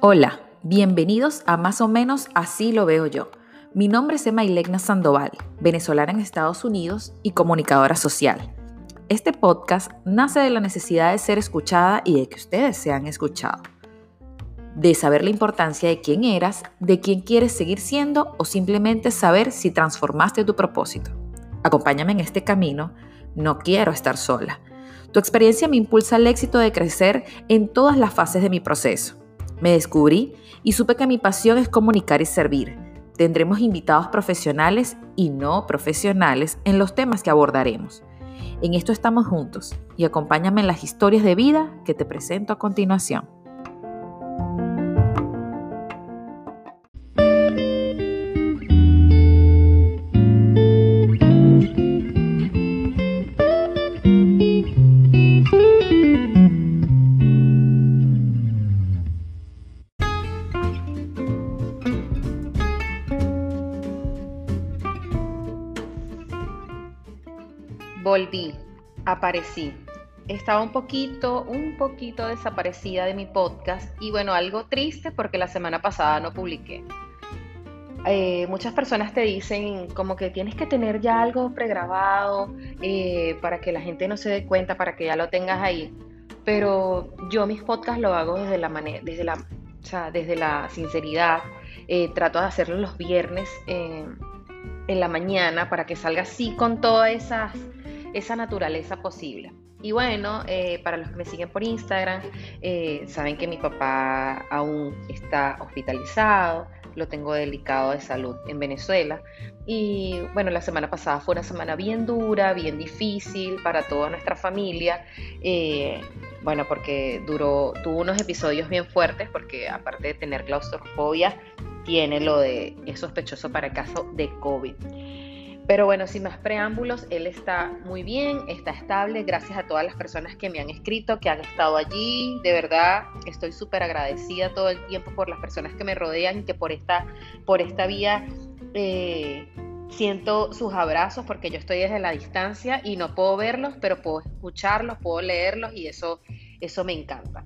Hola, bienvenidos a Más o menos Así lo veo yo. Mi nombre es Emma Ilegna Sandoval, venezolana en Estados Unidos y comunicadora social. Este podcast nace de la necesidad de ser escuchada y de que ustedes sean escuchados. De saber la importancia de quién eras, de quién quieres seguir siendo o simplemente saber si transformaste tu propósito. Acompáñame en este camino, no quiero estar sola. Tu experiencia me impulsa al éxito de crecer en todas las fases de mi proceso me descubrí y supe que mi pasión es comunicar y servir. Tendremos invitados profesionales y no profesionales en los temas que abordaremos. En esto estamos juntos y acompáñame en las historias de vida que te presento a continuación. Aparecí. Estaba un poquito, un poquito desaparecida de mi podcast y bueno, algo triste porque la semana pasada no publiqué. Eh, muchas personas te dicen como que tienes que tener ya algo pregrabado eh, para que la gente no se dé cuenta, para que ya lo tengas ahí. Pero yo mis podcasts lo hago desde la manera, desde la, desde la sinceridad. Eh, trato de hacerlo los viernes en la mañana para que salga así con todas esas esa naturaleza posible. Y bueno, eh, para los que me siguen por Instagram, eh, saben que mi papá aún está hospitalizado, lo tengo delicado de salud en Venezuela. Y bueno, la semana pasada fue una semana bien dura, bien difícil para toda nuestra familia. Eh, bueno, porque duró, tuvo unos episodios bien fuertes, porque aparte de tener claustrofobia, tiene lo de, es sospechoso para caso de COVID. Pero bueno, sin más preámbulos, él está muy bien, está estable, gracias a todas las personas que me han escrito, que han estado allí. De verdad, estoy súper agradecida todo el tiempo por las personas que me rodean y que por esta, por esta vía eh, siento sus abrazos porque yo estoy desde la distancia y no puedo verlos, pero puedo escucharlos, puedo leerlos y eso, eso me encanta.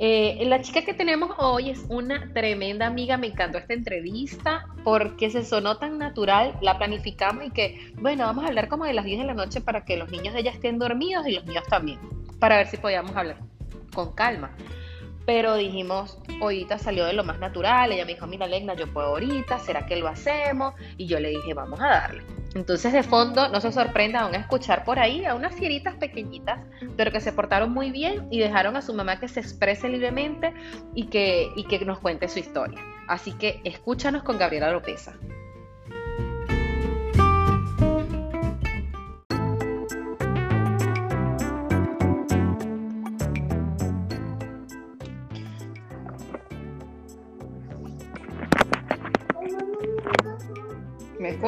Eh, la chica que tenemos hoy es una tremenda amiga, me encantó esta entrevista porque se sonó tan natural, la planificamos y que, bueno, vamos a hablar como de las 10 de la noche para que los niños de ella estén dormidos y los míos también, para ver si podíamos hablar con calma. Pero dijimos, ahorita salió de lo más natural, ella me dijo, mira Legna, yo puedo ahorita, ¿será que lo hacemos? Y yo le dije, vamos a darle. Entonces, de fondo, no se sorprendan van a escuchar por ahí a unas fieritas pequeñitas, pero que se portaron muy bien y dejaron a su mamá que se exprese libremente y que, y que nos cuente su historia. Así que escúchanos con Gabriela Lopeza.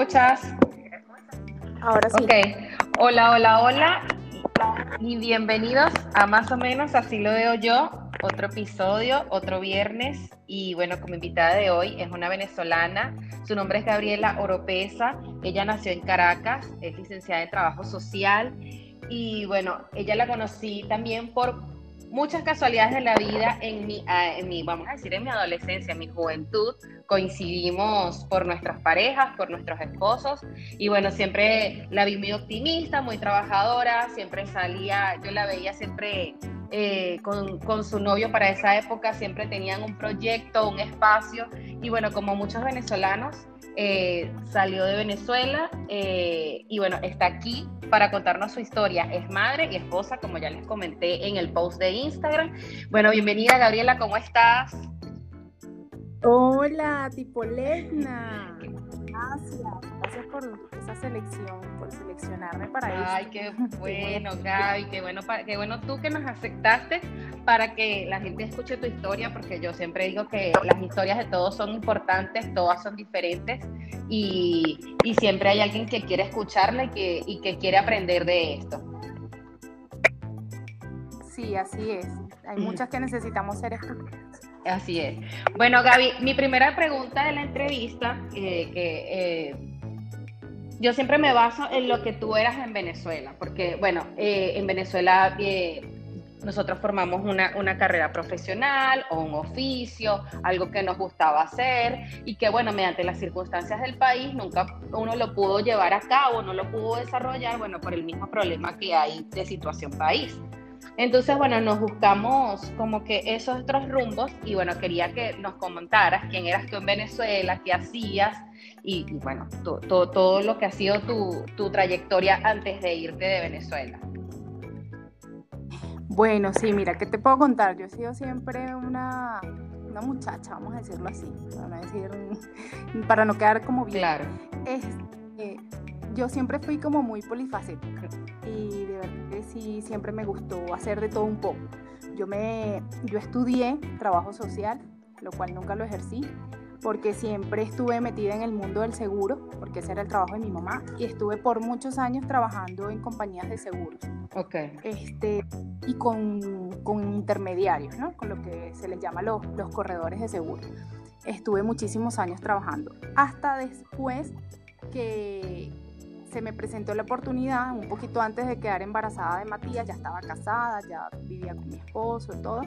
Escuchas? Ahora sí. Ok. Hola, hola, hola. Y bienvenidos a más o menos así lo veo yo. Otro episodio, otro viernes. Y bueno, como invitada de hoy es una venezolana. Su nombre es Gabriela Oropesa. Ella nació en Caracas, es licenciada en Trabajo Social. Y bueno, ella la conocí también por muchas casualidades de la vida en mi, ah, en mi, vamos a decir, en mi adolescencia, en mi juventud, coincidimos por nuestras parejas, por nuestros esposos, y bueno, siempre la vi muy optimista, muy trabajadora, siempre salía, yo la veía siempre eh, con, con, su novio para esa época, siempre tenían un proyecto, un espacio, y bueno, como muchos venezolanos, eh, salió de Venezuela eh, y bueno, está aquí para contarnos su historia. Es madre y esposa, como ya les comenté en el post de Instagram. Bueno, bienvenida Gabriela, ¿cómo estás? Hola, tipo Lesna. Gracias, gracias por esa selección, por seleccionarme para eso. Ay, qué bueno, Gaby, qué bueno, qué bueno tú que nos aceptaste para que la gente escuche tu historia, porque yo siempre digo que las historias de todos son importantes, todas son diferentes y, siempre hay alguien que quiere escucharla y que, y que quiere aprender de esto. Sí, así es. Hay muchas que necesitamos ser escuchadas. Así es. Bueno, Gaby, mi primera pregunta de la entrevista, eh, que eh, yo siempre me baso en lo que tú eras en Venezuela, porque bueno, eh, en Venezuela eh, nosotros formamos una, una, carrera profesional o un oficio, algo que nos gustaba hacer y que bueno, mediante las circunstancias del país nunca uno lo pudo llevar a cabo, no lo pudo desarrollar, bueno, por el mismo problema que hay de situación país. Entonces, bueno, nos buscamos como que esos otros rumbos y bueno, quería que nos comentaras quién eras tú en Venezuela, qué hacías y, bueno, todo, todo lo que ha sido tu, tu trayectoria antes de irte de Venezuela. Bueno, sí, mira, ¿qué te puedo contar? Yo he sido siempre una, una muchacha, vamos a decirlo así, para no, decir, para no quedar como bien. Claro. Eh, yo siempre fui como muy polifacética y de verdad sí, siempre me gustó hacer de todo un poco. Yo, me, yo estudié trabajo social, lo cual nunca lo ejercí, porque siempre estuve metida en el mundo del seguro, porque ese era el trabajo de mi mamá, y estuve por muchos años trabajando en compañías de seguros. Ok. Este, y con, con intermediarios, ¿no? Con lo que se les llama los, los corredores de seguro. Estuve muchísimos años trabajando, hasta después que se me presentó la oportunidad, un poquito antes de quedar embarazada de Matías, ya estaba casada, ya vivía con mi esposo y todo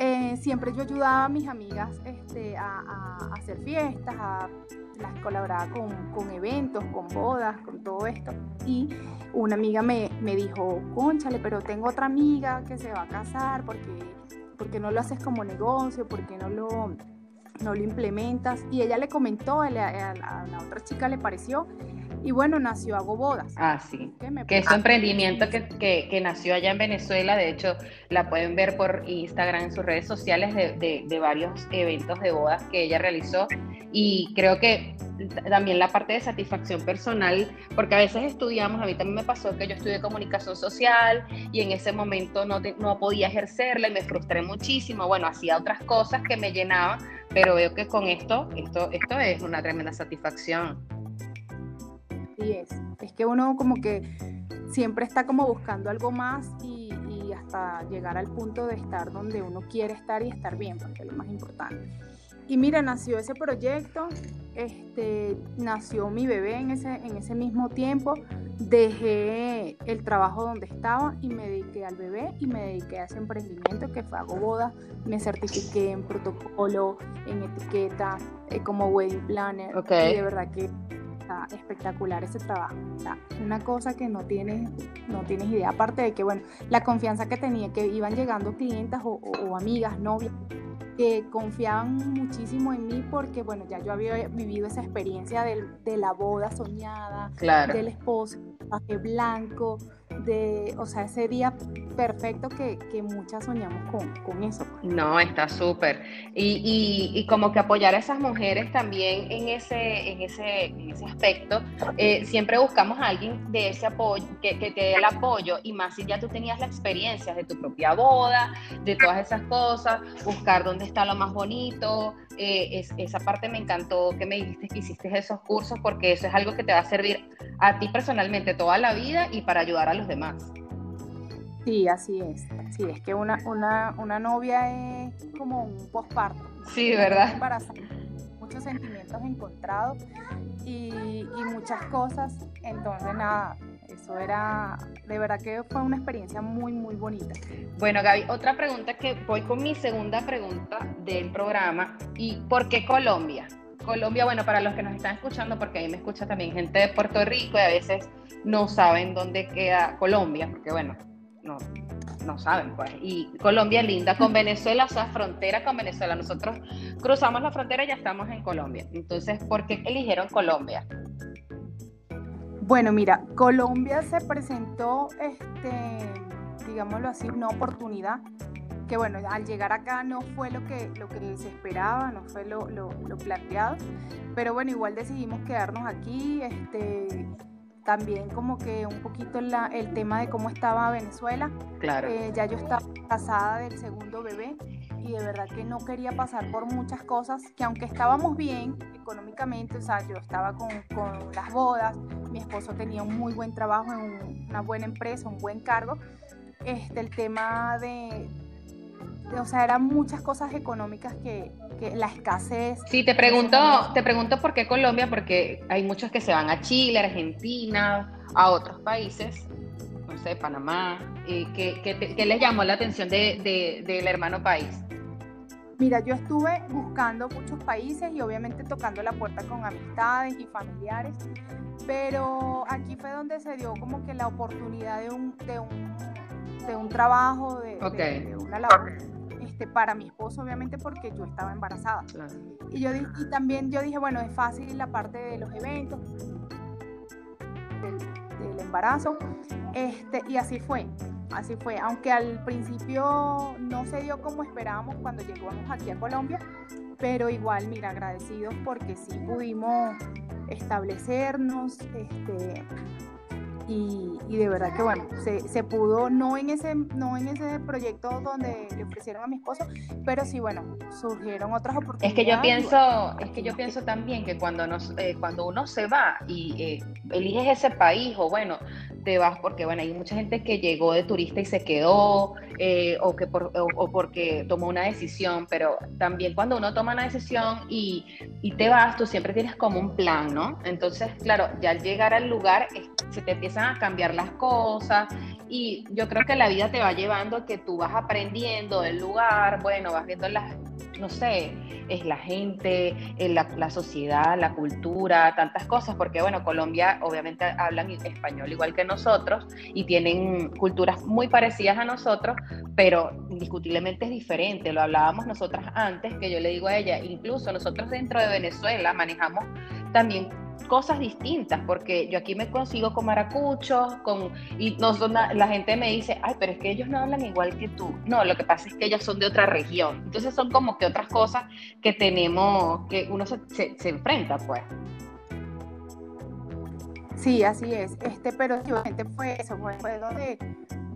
eh, siempre yo ayudaba a mis amigas este, a, hacer fiestas, a, las colaboraba con, con, eventos, con bodas, con todo esto. Y una amiga me, me, dijo, conchale, pero tengo otra amiga que se va a casar, porque, porque no lo haces como negocio, porque no lo, no lo implementas. Y ella le comentó, a a la otra chica le pareció, y bueno, nació Hago Bodas. Ah, sí. Que, es un emprendimiento que, que, que, nació allá en Venezuela. De hecho, la pueden ver por Instagram en sus redes sociales de, de, de, varios eventos de bodas que ella realizó. Y creo que también la parte de satisfacción personal, porque a veces estudiamos, a mí también me pasó que yo estudié comunicación social y en ese momento no, no podía ejercerla y me frustré muchísimo. Bueno, hacía otras cosas que me llenaban, pero veo que con esto, esto, esto es una tremenda satisfacción es. Es que uno como que siempre está como buscando algo más y, hasta llegar al punto de estar donde uno quiere estar y estar bien, porque es lo más importante. Y mira, nació ese proyecto, este, nació mi bebé en ese, en ese mismo tiempo, dejé el trabajo donde estaba y me dediqué al bebé y me dediqué a ese emprendimiento que fue Hago Boda, me certifiqué en protocolo, en etiqueta, eh, como wedding planner, y de verdad que espectacular ese trabajo. una cosa que no tienes, no tienes idea, aparte de que, bueno, la confianza que tenía, que iban llegando clientas o, amigas, novias, que confiaban muchísimo en mí porque, bueno, ya yo había vivido esa experiencia de la boda soñada, del esposo, blanco, de, o sea, ese día perfecto que, que muchas soñamos con, con eso. No, está súper. Y, y, y, como que apoyar a esas mujeres también en ese, en ese, en ese aspecto, eh, siempre buscamos a alguien de ese apoyo, que, que te dé el apoyo, y más si ya tú tenías la experiencia de tu propia boda, de todas esas cosas, buscar dónde está lo más bonito, eh, es, esa parte me encantó que me dijiste que hiciste esos cursos, porque eso es algo que te va a servir a ti personalmente toda la vida y para ayudar a los demás. Sí, así es. Sí, es que una, una, una novia es como un posparto. Sí, ¿verdad? muchos sentimientos encontrados y, y muchas cosas. Entonces, nada, eso era, de verdad que fue una experiencia muy, muy bonita. Bueno, Gaby, otra pregunta que voy con mi segunda pregunta del programa. ¿Y por qué Colombia? Colombia, bueno, para los que nos están escuchando, porque ahí me escucha también gente de Puerto Rico y a veces no saben dónde queda Colombia, porque bueno, no, no saben, pues. Y Colombia linda con Venezuela, o frontera con Venezuela. Nosotros cruzamos la frontera y ya estamos en Colombia. Entonces, ¿por qué eligieron Colombia? Bueno, mira, Colombia se presentó, este, digámoslo así, una oportunidad que bueno, al llegar acá no fue lo que, lo que se esperaba, no fue lo, lo, planteado, pero bueno, igual decidimos quedarnos aquí, este, también como que un poquito la, el tema de cómo estaba Venezuela. Claro. Eh, ya yo estaba casada del segundo bebé y de verdad que no quería pasar por muchas cosas, que aunque estábamos bien económicamente, o sea, yo estaba con, con las bodas, mi esposo tenía un muy buen trabajo en una buena empresa, un buen cargo, este, el tema de, o sea, eran muchas cosas económicas que, que la escasez. Sí, te pregunto, te pregunto por qué Colombia, porque hay muchos que se van a Chile, Argentina, a otros países, no sé, Panamá. ¿Qué, qué, qué les llamó la atención de, de, del hermano país? Mira, yo estuve buscando muchos países y obviamente tocando la puerta con amistades y familiares, pero aquí fue donde se dio como que la oportunidad de un, de un, de un trabajo, de, de, una labor. Este, para mi esposo, obviamente, porque yo estaba embarazada. Y, yo, y también yo dije, bueno, es fácil la parte de los eventos, del, del embarazo, este, y así fue. Así fue, aunque al principio no se dio como esperábamos cuando llegamos aquí a Colombia, pero igual, mira, agradecidos porque sí pudimos establecernos, este, y, de verdad que bueno, se, pudo, no en, ese, no en ese proyecto donde le ofrecieron a mi esposo, pero sí, bueno, surgieron otras oportunidades. Es que yo pienso, es que yo pienso también que cuando, nos, eh, cuando uno se va y eh, eliges ese país, o bueno, te vas porque, bueno, hay mucha gente que llegó de turista y se quedó, eh, o, que por, o, porque tomó una decisión, pero también cuando uno toma una decisión y, y, te vas, tú siempre tienes como un plan, ¿no? Entonces, claro, ya al llegar al lugar se te a cambiar las cosas y yo creo que la vida te va llevando que tú vas aprendiendo del lugar, bueno, vas viendo las, no sé, es la gente, la, la, sociedad, la cultura, tantas cosas, porque bueno, Colombia obviamente hablan español igual que nosotros y tienen culturas muy parecidas a nosotros, pero indiscutiblemente es diferente. Lo hablábamos nosotras antes, que yo le digo a ella, incluso nosotros dentro de Venezuela manejamos también cosas distintas, porque yo aquí me consigo con maracuchos, con, y no la gente me dice, ay, pero es que ellos no hablan igual que tú. No, lo que pasa es que ellos son de otra región. Entonces son como que otras cosas que tenemos, que uno se, enfrenta, pues. Sí, así es. Este, pero fue eso, fue, donde,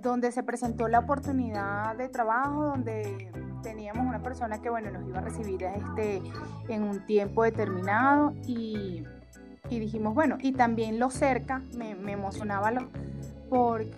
donde se presentó la oportunidad de trabajo, donde teníamos una persona que bueno nos iba a recibir este en un tiempo determinado y y dijimos, bueno, y también lo cerca, me, emocionaba lo, porque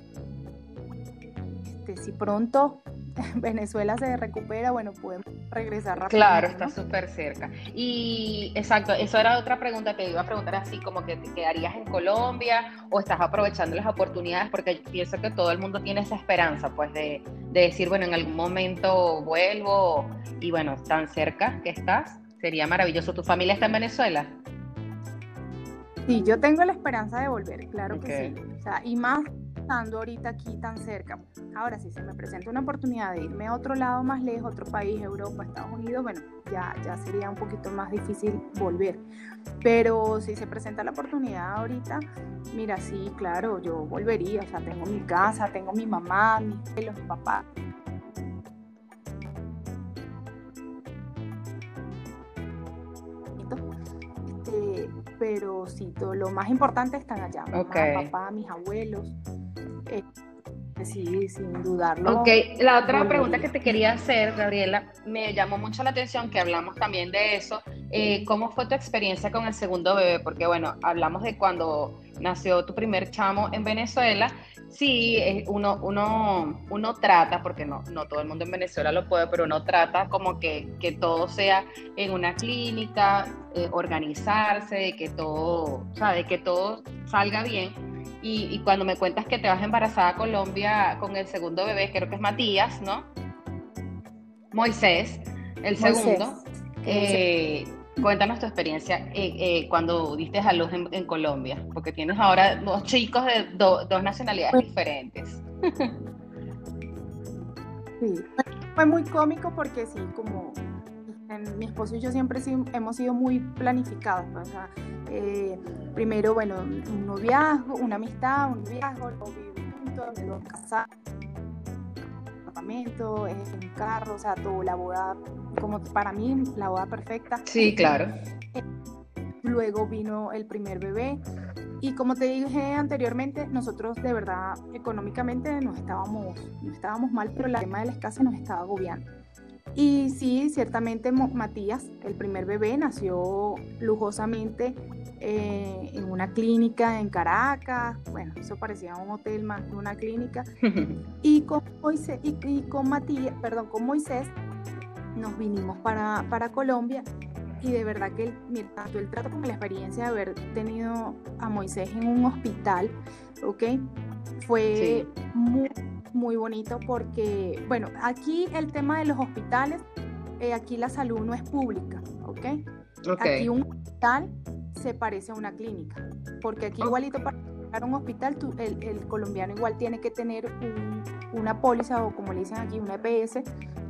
este, si pronto Venezuela se recupera, bueno, podemos regresar rápido. Claro, está súper cerca. Y exacto, eso era otra pregunta, te iba a preguntar así como que te quedarías en Colombia o estás aprovechando las oportunidades, porque pienso que todo el mundo tiene esa esperanza, pues de, de decir, bueno, en algún momento vuelvo y bueno, tan cerca que estás, sería maravilloso. ¿Tu familia está en Venezuela? Sí, yo tengo la esperanza de volver, claro que sí. O sea, y más estando ahorita aquí tan cerca. Ahora, si se me presenta una oportunidad de irme a otro lado más lejos, otro país, Europa, Estados Unidos, bueno, ya, ya sería un poquito más difícil volver. Pero si se presenta la oportunidad ahorita, mira, sí, claro, yo volvería. O sea, tengo mi casa, tengo mi mamá, mis abuelos, mi pero sí, todo, lo más importante están allá. Mamá, papá, mis abuelos. Eh, sí, sin dudarlo. Ok, la otra pregunta que te quería hacer, Gabriela, me llamó mucho la atención que hablamos también de eso. Eh, ¿Cómo fue tu experiencia con el segundo bebé? Porque bueno, hablamos de cuando nació tu primer chamo en Venezuela Sí, uno, uno, uno trata, porque no, no todo el mundo en Venezuela lo puede, pero uno trata como que, que todo sea en una clínica, eh, organizarse, que todo, o sea, de que todo salga bien. Y, cuando me cuentas que te vas embarazada a Colombia con el segundo bebé, creo que es Matías, ¿no? Moisés, el segundo. Eh, Cuéntanos tu experiencia eh, eh, cuando diste a luz en, Colombia, porque tienes ahora dos chicos de dos nacionalidades diferentes. Sí, fue muy cómico porque sí, como mi esposo y yo siempre hemos sido muy planificados. Eh, primero, bueno, un noviazgo, una amistad, un viaje, luego vivir juntos, luego casar, apartamento, un carro, o sea, todo, la boda como para mí la boda perfecta. Sí, claro. Luego vino el primer bebé y como te dije anteriormente, nosotros de verdad económicamente no estábamos, no estábamos mal, pero el tema de la escasez nos estaba agobiando. Y sí, ciertamente Matías, el primer bebé, nació lujosamente eh, en una clínica en Caracas. Bueno, eso parecía un hotel más que una clínica. y, con Moisés, y, con Matías, perdón, con Moisés nos vinimos para, para Colombia y de verdad que el, tanto el trato como la experiencia de haber tenido a Moisés en un hospital, ¿ok? Fue muy, muy bonito porque, bueno, aquí el tema de los hospitales, eh, aquí la salud no es pública, ¿ok? Aquí un hospital se parece a una clínica, porque aquí igualito para un hospital, el, colombiano igual tiene que tener una póliza o como le dicen aquí, una EPS,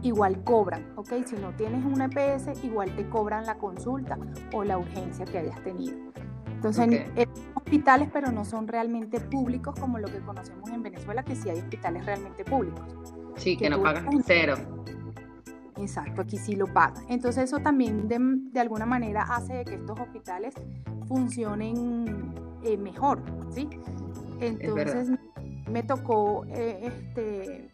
igual cobran, ¿ok? Si no tienes una EPS, igual te cobran la consulta o la urgencia que hayas tenido. Entonces, en, hospitales, pero no son realmente públicos como lo que conocemos en Venezuela, que sí hay hospitales realmente públicos. Sí, que, no pagan cero. Exacto, aquí sí lo pagan. Entonces eso también de, de alguna manera hace que estos hospitales funcionen eh, mejor, ¿sí? Entonces me tocó, eh, este,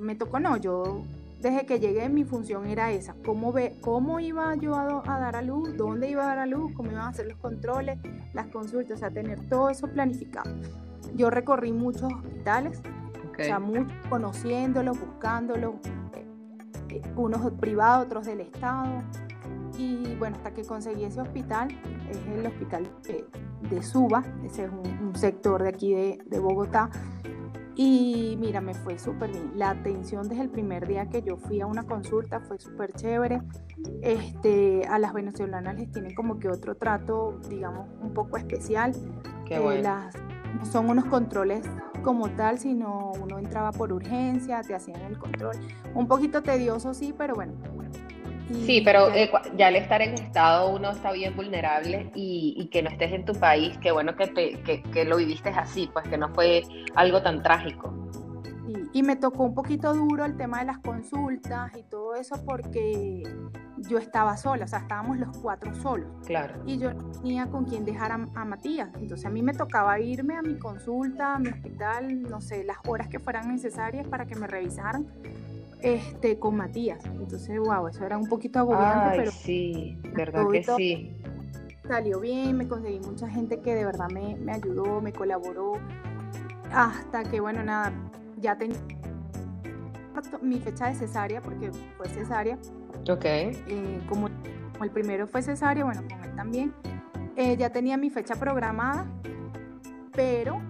me tocó, no, yo desde que llegué mi función era esa, cómo, ve, cómo iba yo a, dar a luz, dónde iba a dar a luz, cómo iban a hacer los controles, las consultas, o sea, tener todo eso planificado. Yo recorrí muchos hospitales, o sea, muchos conociéndolos, buscándolos, eh, unos privados, otros del Estado, y bueno, hasta que conseguí ese hospital, es el hospital de, Suba, ese es un, sector de aquí de, Bogotá. Y mira, me fue súper bien. La atención desde el primer día que yo fui a una consulta fue súper chévere. Este, a las venezolanas les tienen como que otro trato, digamos, un poco especial. Qué eh, las, no son unos controles como tal, sino uno entraba por urgencia, te hacían el control. Un poquito tedioso, sí, pero bueno, Sí, pero eh, ya al estar en estado uno está bien vulnerable y, que no estés en tu país, qué bueno que, te, que, lo viviste así, pues que no fue algo tan trágico. y me tocó un poquito duro el tema de las consultas y todo eso porque yo estaba sola, o sea, estábamos los cuatro solos. Claro. Y yo no tenía con quién dejar a, a, Matías. Entonces a mí me tocaba irme a mi consulta, a mi hospital, no sé, las horas que fueran necesarias para que me revisaran este, con Matías. Entonces, wow, eso era un poquito agobiante, pero... Sí, verdad que sí. Salió bien, me conseguí mucha gente que de verdad me, ayudó, me colaboró, hasta que, bueno, nada, ya tenía mi fecha de cesárea, porque fue cesárea. Ok. Eh, como, el primero fue cesárea, bueno, con él también. Eh, ya tenía mi fecha programada, pero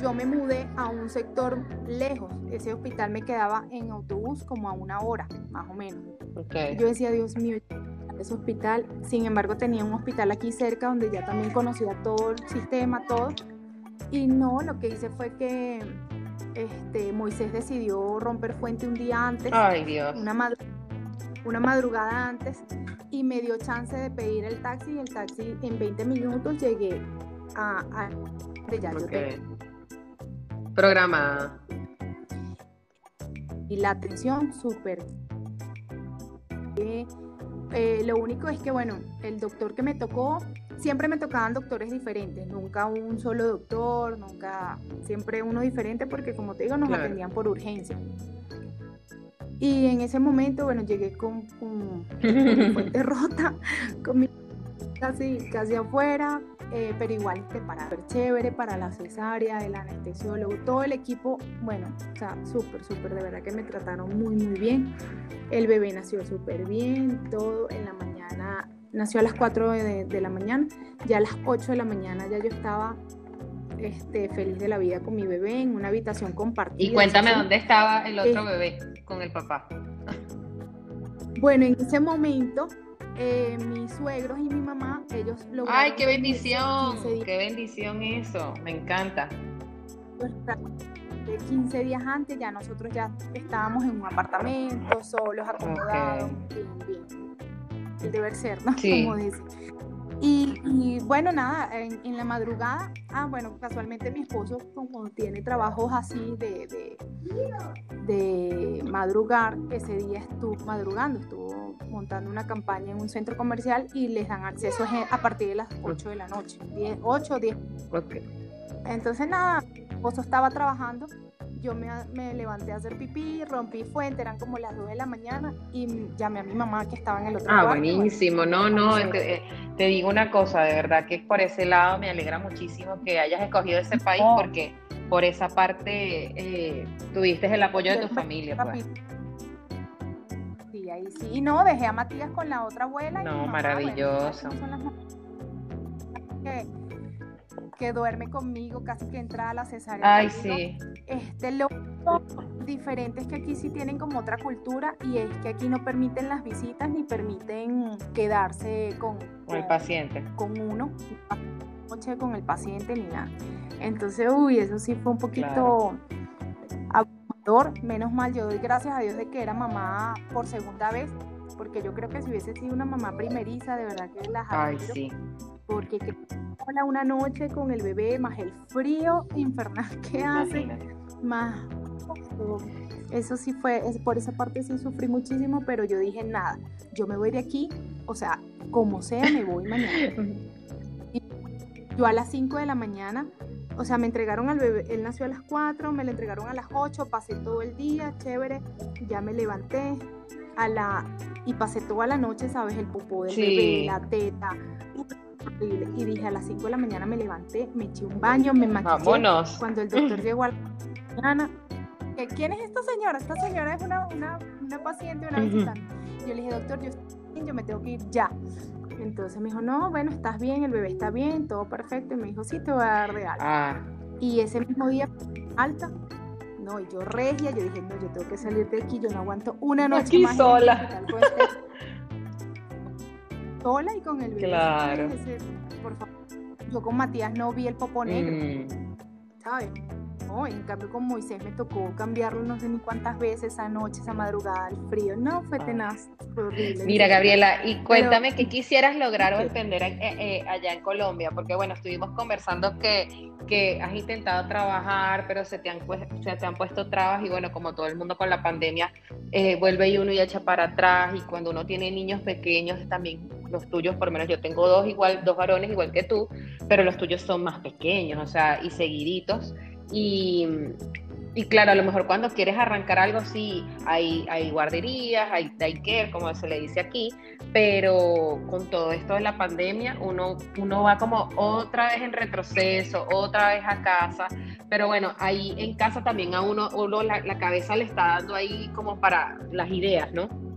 yo me mudé a un sector lejos. Ese hospital me quedaba en autobús como a una hora, más o menos. Yo decía, Dios mío, ese hospital. Sin embargo, tenía un hospital aquí cerca donde ya también conocía todo el sistema, todo. Y no, lo que hice fue que este, Moisés decidió romper fuente un día antes. Ay, Dios. Una, una madrugada antes. Y me dio chance de pedir el taxi. Y el taxi en 20 minutos llegué a, a de ya programada. Y la atención súper. Eh, lo único es que, bueno, el doctor que me tocó, siempre me tocaban doctores diferentes, nunca un solo doctor, nunca, siempre uno diferente porque como te digo, nos atendían por urgencia. Y en ese momento, bueno, llegué con, con, con fuente rota, con mi casi, casi afuera, eh, pero igual te para ver chévere para la cesárea, el anestesiólogo, todo el equipo, bueno, o sea, súper, súper, de verdad que me trataron muy, muy bien. El bebé nació súper bien, todo en la mañana, nació a las 4 de, la mañana, ya a las 8 de la mañana ya yo estaba este, feliz de la vida con mi bebé en una habitación compartida. Y cuéntame dónde estaba el otro eh, bebé con el papá. Bueno, en ese momento eh, mis suegros y mi mamá, ellos lograron... ¡Ay, qué bendición! ¡Qué bendición eso! Me encanta. De 15 días antes ya nosotros ya estábamos en un apartamento, solos, acomodados, bien, bien. El deber ser, ¿no? Sí. Como dice. Y, bueno, nada, en, la madrugada, ah, bueno, casualmente mi esposo, como tiene trabajos así de, de, de madrugar, ese día estuvo madrugando, estuvo montando una campaña en un centro comercial y les dan acceso a partir de las 8 de la noche, 10, 8 o 10. Entonces, nada, mi esposo estaba trabajando, yo me, me, levanté a hacer pipí, rompí fuente, eran como las 2 de la mañana y llamé a mi mamá que estaba en el otro Ah, buenísimo, no, no, te, te, digo una cosa, de verdad que por ese lado me alegra muchísimo que hayas escogido ese país porque por esa parte eh, tuviste el apoyo de tu familia. Pues. Sí, ahí sí, y no, dejé a Matías con la otra abuela. No, maravilloso que duerme conmigo, casi que entra a la cesárea. Ay, sí. Este, lo diferente es que aquí sí tienen como otra cultura y es que aquí no permiten las visitas ni permiten quedarse con, con el paciente. Con uno, noche con el paciente ni nada. Entonces, uy, eso sí fue un poquito abrumador. Menos mal, yo doy gracias a Dios de que era mamá por segunda vez, porque yo creo que si hubiese sido una mamá primeriza, de verdad que las Ay, sí porque una noche con el bebé, más el frío infernal que hace, más... Eso sí fue, por esa parte sí sufrí muchísimo, pero yo dije, nada, yo me voy de aquí, o sea, como sea, me voy mañana. yo a las 5 de la mañana, o sea, me entregaron al bebé, él nació a las 4, me lo entregaron a las 8, pasé todo el día, chévere, ya me levanté a la y pasé toda la noche, ¿sabes? El popó del bebé, la teta, y dije a las 5 de la mañana me levanté, me eché un baño, me maquillé. Vámonos. Cuando el doctor llegó a la mañana, ¿quién es esta señora? Esta señora es una, una, una paciente, una visitante. Yo le dije, doctor, yo, yo me tengo que ir ya. Entonces me dijo, no, bueno, estás bien, el bebé está bien, todo perfecto. Y me dijo, sí, te voy a dar de alta. Ah. Y ese mismo día, alta, no, y yo regia, yo dije, no, yo tengo que salir de aquí, yo no aguanto una noche aquí más. sola sola y con el bebé. Claro. por favor. Yo con Matías no vi el popo negro, mm. ¿sabes? No, en cambio con Moisés me tocó cambiarlo no sé ni cuántas veces esa noche, esa madrugada, el frío. No, fue ah. tenaz, fue horrible. Mira, Gabriela, y cuéntame qué quisieras lograr o entender eh, eh, allá en Colombia, porque bueno, estuvimos conversando que, que has intentado trabajar, pero se te, han, se te han puesto trabas y bueno, como todo el mundo con la pandemia, eh, vuelve y uno y echa para atrás y cuando uno tiene niños pequeños también los tuyos, por menos yo tengo dos igual, dos varones igual que tú, pero los tuyos son más pequeños, o sea, y seguiditos. Y, y claro, a lo mejor cuando quieres arrancar algo, sí, hay, hay guarderías, hay daycare, como se le dice aquí, pero con todo esto de la pandemia, uno, uno va como otra vez en retroceso, otra vez a casa, pero bueno, ahí en casa también a uno, uno la, la cabeza le está dando ahí como para las ideas, ¿no?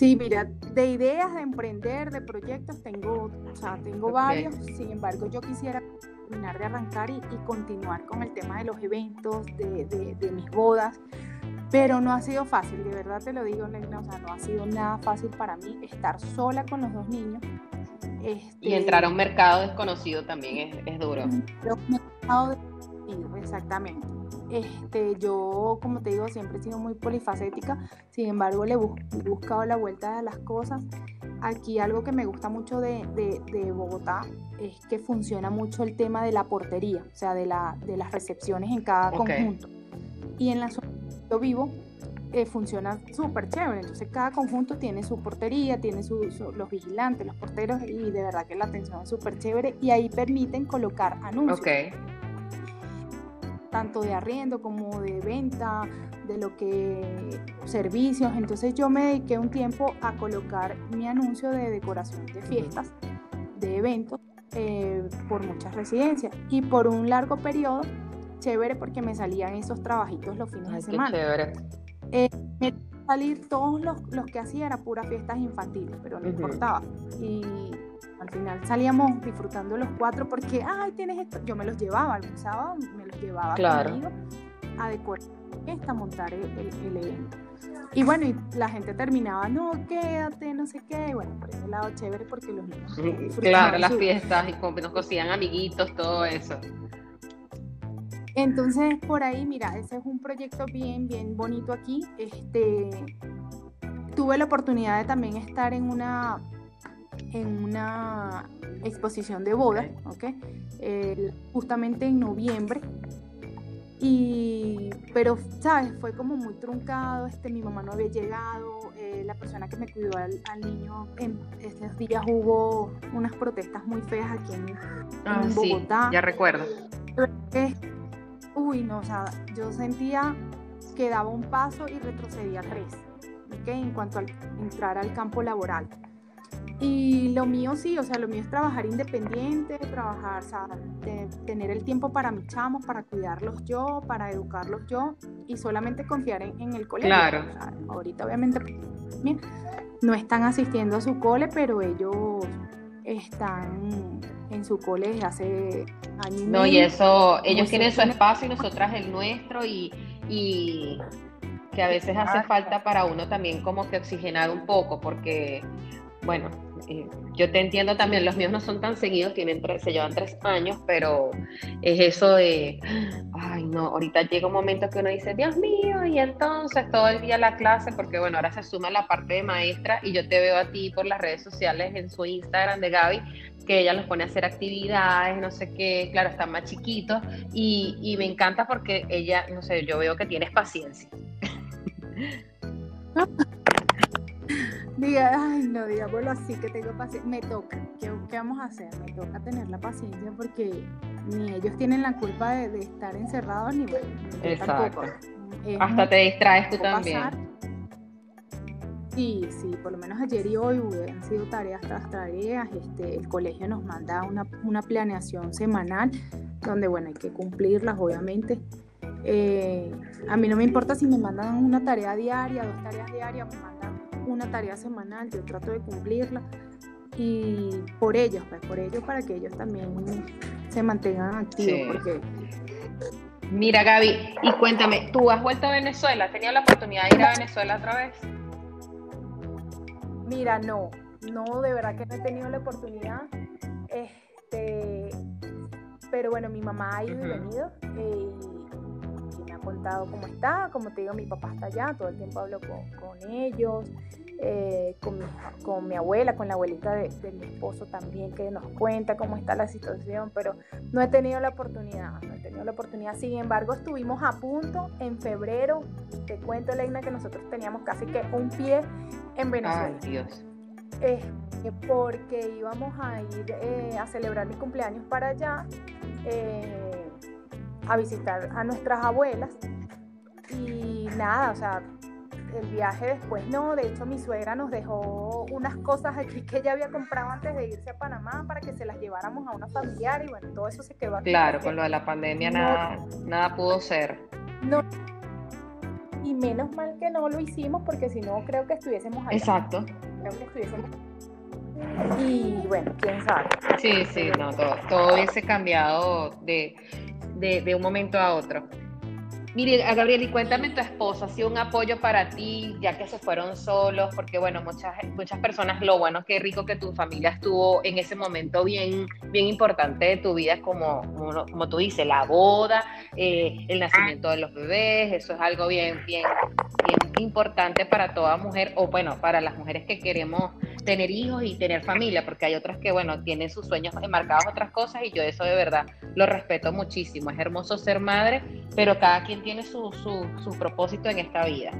Sí, mira, de ideas de emprender, de proyectos, tengo, o sea, tengo varios. Sin embargo, yo quisiera terminar de arrancar y, continuar con el tema de los eventos, de, mis bodas. Pero no ha sido fácil, de verdad te lo digo, Legna, o sea, no ha sido nada fácil para mí estar sola con los dos niños. y entrar a un mercado desconocido también es, es duro. Un mercado desconocido, exactamente. Este, yo, como te digo, siempre he sido muy polifacética, sin embargo, le, he buscado la vuelta a las cosas. Aquí algo que me gusta mucho de, Bogotá es que funciona mucho el tema de la portería, o sea, de, la, de las recepciones en cada conjunto. Y en la zona donde yo vivo, eh, funciona súper chévere. Entonces cada conjunto tiene su portería, tiene los vigilantes, los porteros y de verdad que la atención es súper chévere y ahí permiten colocar anuncios tanto de arriendo como de venta, de lo que servicios. Entonces yo me dediqué un tiempo a colocar mi anuncio de decoración de fiestas, de eventos, eh, por muchas residencias. Y por un largo periodo, chévere porque me salían esos trabajitos los fines de semana. Chévere. Eh, me salir todos los, los que hacía era puras fiestas infantiles, pero no importaba. Y al final salíamos disfrutando los cuatro porque, ay, tienes esto. Yo me los llevaba algún sábado, me los llevaba conmigo a decorar esta, montar el, evento. Y bueno, y la gente terminaba, no, quédate, no sé qué. Y bueno, por ese lado chévere porque los niños. Claro, las fiestas y nos cosían amiguitos, todo eso. Entonces, por ahí, mira, ese es un proyecto bien, bien bonito aquí. Este, tuve la oportunidad de también estar en una en una exposición de bodas, ¿ok? justamente en noviembre. Y, pero, ¿sabes? Fue como muy truncado, este, mi mamá no había llegado, eh, la persona que me cuidó al, niño, en estos días hubo unas protestas muy feas aquí en, ah, Bogotá. Sí, ya recuerdo. uy, no, o sea, yo sentía que daba un paso y retrocedía tres, ¿ok? En cuanto a entrar al campo laboral. Y lo mío sí, o sea, lo mío es trabajar independiente, trabajar, o sea, tener el tiempo para mis chamos, para cuidarlos yo, para educarlos yo y solamente confiar en, el colegio. Claro. ahorita obviamente no están asistiendo a su cole, pero ellos están en su cole desde hace años y No, y eso, ellos tienen su espacio y nosotras el nuestro y, y que a veces hace falta para uno también como que oxigenar un poco, porque, bueno, yo te entiendo también, los míos no son tan seguidos, tienen se llevan tres años, pero es eso de, ay no, ahorita llega un momento que uno dice, Dios mío, y entonces todo el día la clase, porque bueno, ahora se suma la parte de maestra y yo te veo a ti por las redes sociales en su Instagram de Gaby, que ella los pone a hacer actividades, no sé qué, claro, están más chiquitos y, y me encanta porque ella, no sé, yo veo que tienes paciencia. Diga, ay, no, digámoslo así, que tengo paciencia. Me toca. ¿Qué, vamos a hacer? Me toca tener la paciencia porque ni ellos tienen la culpa de, estar encerrados, ni bueno, Exacto. Hasta te distraes tú también. Sí, sí, por lo menos ayer y hoy han sido tareas tras tareas. Este, el colegio nos manda una, una planeación semanal donde, bueno, hay que cumplirlas, obviamente. Eh, a mí no me importa si me mandan una tarea diaria, dos tareas diarias, me mandan una tarea semanal, yo trato de cumplirla y por ellos, pues por ellos para que ellos también se mantengan activos, porque Mira, Gaby, y cuéntame, ¿tú has vuelto a Venezuela? ¿Has tenido la oportunidad de ir a Venezuela otra vez? Mira, no, no, de verdad que no he tenido la oportunidad. Este, pero bueno, mi mamá ha ido y venido. Eh, contado cómo está, como te digo, mi papá está allá, todo el tiempo hablo con, ellos, eh, con, mi, abuela, con la abuelita de, mi esposo también, que nos cuenta cómo está la situación, pero no he tenido la oportunidad, no he tenido la oportunidad. Sin embargo, estuvimos a punto en febrero, te cuento, Leina, que nosotros teníamos casi que un pie en Venezuela. Ay, Dios. Eh, porque íbamos a ir eh, a celebrar mi cumpleaños para allá a visitar a nuestras abuelas y nada, o sea, el viaje después no, de hecho mi suegra nos dejó unas cosas aquí que ella había comprado antes de irse a Panamá para que se las lleváramos a una familiar y bueno, todo eso se quedó aquí. Claro, con lo de la pandemia nada, nada pudo ser. No. Y menos mal que no lo hicimos porque si no creo que estuviésemos allá. Exacto. Creo que estuviésemos y bueno, quién sabe. Sí, sí, no, todo, todo hubiese cambiado de, de, un momento a otro. Mire, Gabriel, y cuéntame tu esposo, ¿ha sido un apoyo para ti, ya que se fueron solos? Porque, bueno, muchas, muchas personas, lo bueno, qué rico que tu familia estuvo en ese momento bien, bien importante de tu vida, como, como, tú dices, la boda, eh, el nacimiento de los bebés, eso es algo bien, bien, bien importante para toda mujer, o bueno, para las mujeres que queremos tener hijos y tener familia, porque hay otras que, bueno, tienen sus sueños enmarcados otras cosas y yo eso de verdad lo respeto muchísimo. Es hermoso ser madre, pero cada quien tiene su, su, propósito en esta vida.